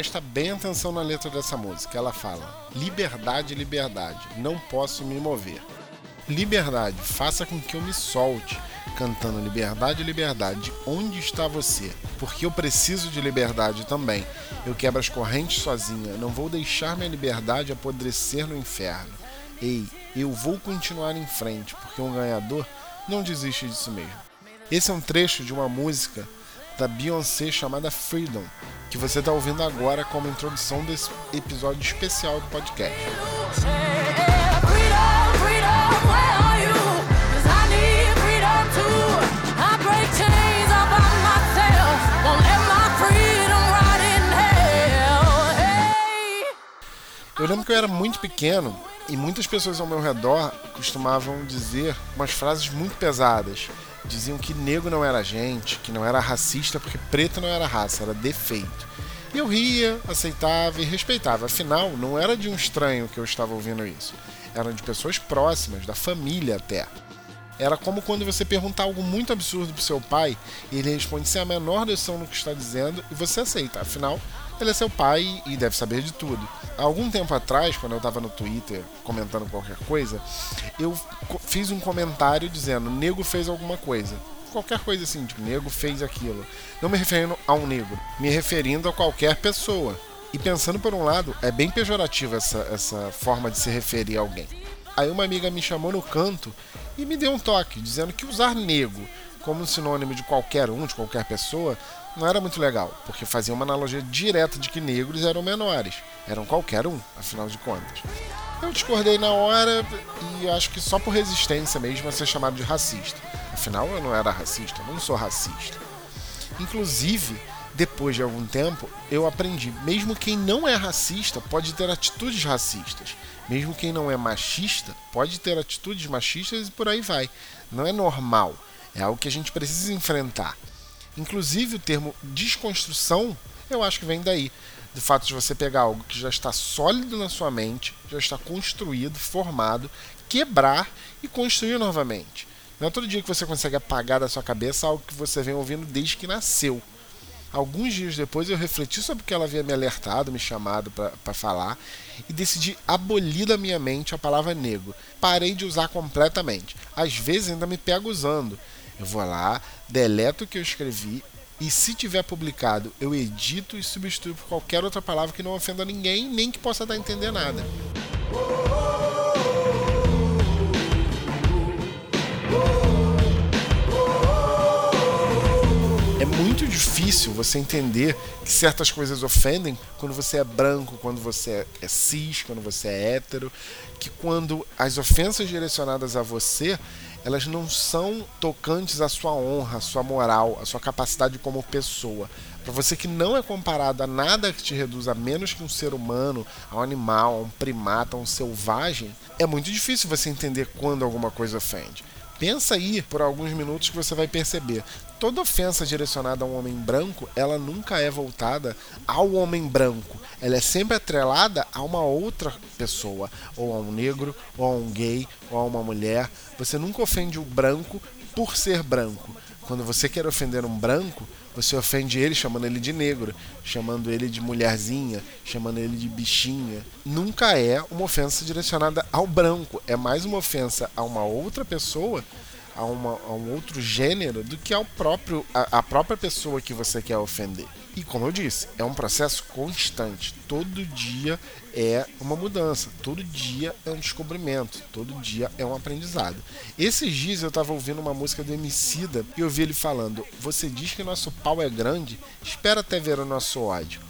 Presta bem atenção na letra dessa música. Ela fala: Liberdade, liberdade, não posso me mover. Liberdade, faça com que eu me solte, cantando liberdade, liberdade. Onde está você? Porque eu preciso de liberdade também. Eu quebro as correntes sozinha, não vou deixar minha liberdade apodrecer no inferno. Ei, eu vou continuar em frente, porque um ganhador não desiste disso mesmo. Esse é um trecho de uma música da Beyoncé chamada Freedom, que você está ouvindo agora como introdução desse episódio especial do podcast. Eu lembro que eu era muito pequeno e muitas pessoas ao meu redor costumavam dizer umas frases muito pesadas. Diziam que negro não era gente, que não era racista porque preto não era raça, era defeito. E eu ria, aceitava e respeitava. Afinal, não era de um estranho que eu estava ouvindo isso. Eram de pessoas próximas, da família até. Era como quando você perguntar algo muito absurdo pro seu pai e ele responde sem a menor noção no que está dizendo e você aceita. Afinal, ele é seu pai e deve saber de tudo. Há algum tempo atrás, quando eu estava no Twitter comentando qualquer coisa, eu fiz um comentário dizendo: nego fez alguma coisa. Qualquer coisa assim, tipo, nego fez aquilo. Não me referindo a um negro, me referindo a qualquer pessoa. E pensando por um lado, é bem pejorativa essa, essa forma de se referir a alguém. Aí uma amiga me chamou no canto e me deu um toque, dizendo que usar nego como sinônimo de qualquer um, de qualquer pessoa, não era muito legal, porque fazia uma analogia direta de que negros eram menores, eram qualquer um, afinal de contas. Eu discordei na hora e acho que só por resistência mesmo a ser chamado de racista. Afinal, eu não era racista, eu não sou racista. Inclusive, depois de algum tempo, eu aprendi: mesmo quem não é racista pode ter atitudes racistas. Mesmo quem não é machista pode ter atitudes machistas e por aí vai. Não é normal. É algo que a gente precisa enfrentar. Inclusive o termo desconstrução, eu acho que vem daí. Do fato de você pegar algo que já está sólido na sua mente, já está construído, formado, quebrar e construir novamente. Não é todo dia que você consegue apagar da sua cabeça algo que você vem ouvindo desde que nasceu. Alguns dias depois eu refleti sobre o que ela havia me alertado, me chamado para falar e decidi abolir da minha mente a palavra negro. Parei de usar completamente. Às vezes ainda me pego usando. Eu vou lá, deleto o que eu escrevi e se tiver publicado, eu edito e substituo por qualquer outra palavra que não ofenda ninguém, nem que possa dar a entender nada. Muito difícil você entender que certas coisas ofendem quando você é branco, quando você é cis, quando você é hétero, que quando as ofensas direcionadas a você elas não são tocantes à sua honra, à sua moral, à sua capacidade como pessoa. Para você que não é comparado a nada que te reduza menos que um ser humano, a um animal, a um primata, a um selvagem, é muito difícil você entender quando alguma coisa ofende. Pensa aí por alguns minutos que você vai perceber. Toda ofensa direcionada a um homem branco, ela nunca é voltada ao homem branco. Ela é sempre atrelada a uma outra pessoa, ou a um negro, ou a um gay, ou a uma mulher. Você nunca ofende o branco por ser branco. Quando você quer ofender um branco, você ofende ele chamando ele de negro, chamando ele de mulherzinha, chamando ele de bichinha. Nunca é uma ofensa direcionada ao branco, é mais uma ofensa a uma outra pessoa, a, uma, a um outro gênero, do que ao próprio, a, a própria pessoa que você quer ofender. E como eu disse, é um processo constante. Todo dia é uma mudança, todo dia é um descobrimento, todo dia é um aprendizado. Esses dias eu estava ouvindo uma música do Emicida e ouvi ele falando: "Você diz que nosso pau é grande, espera até ver o nosso ódio".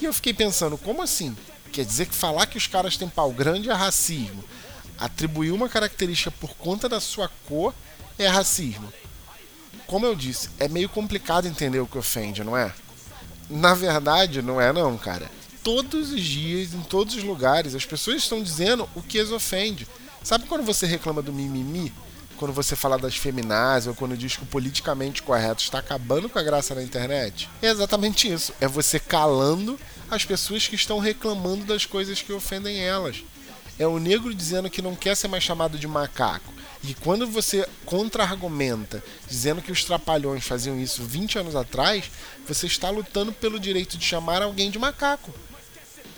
E eu fiquei pensando, como assim? Quer dizer que falar que os caras têm pau grande é racismo. Atribuir uma característica por conta da sua cor é racismo. Como eu disse, é meio complicado entender o que ofende, não é? Na verdade, não é não, cara. Todos os dias, em todos os lugares, as pessoas estão dizendo o que as ofende. Sabe quando você reclama do mimimi? Quando você fala das feminazes ou quando diz que o politicamente correto está acabando com a graça na internet? É exatamente isso. É você calando as pessoas que estão reclamando das coisas que ofendem elas. É o negro dizendo que não quer ser mais chamado de macaco E quando você contra-argumenta dizendo que os trapalhões faziam isso 20 anos atrás, você está lutando pelo direito de chamar alguém de macaco.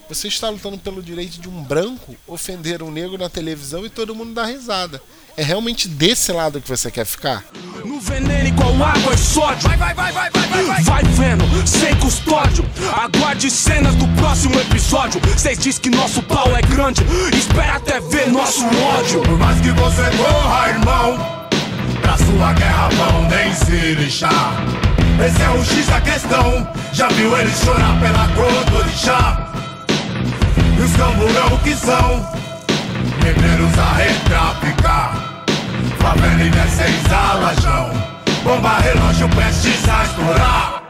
Você está lutando pelo direito de um branco ofender um negro na televisão e todo mundo dá risada. É realmente desse lado que você quer ficar? No veneno igual água e sódio. Vai, vai, vai, vai, vai. Aguarde cenas do próximo episódio. Cês diz que nosso pau é grande. Espera até ver nosso ódio. Por mais que você corra, irmão, pra sua guerra vão nem se lixar. Esse é o X da questão. Já viu ele chorar pela cor do orixá? E os camburão que são Guerreiros a retraficar Favela e descens a lajão Bomba relógio prestes a estourar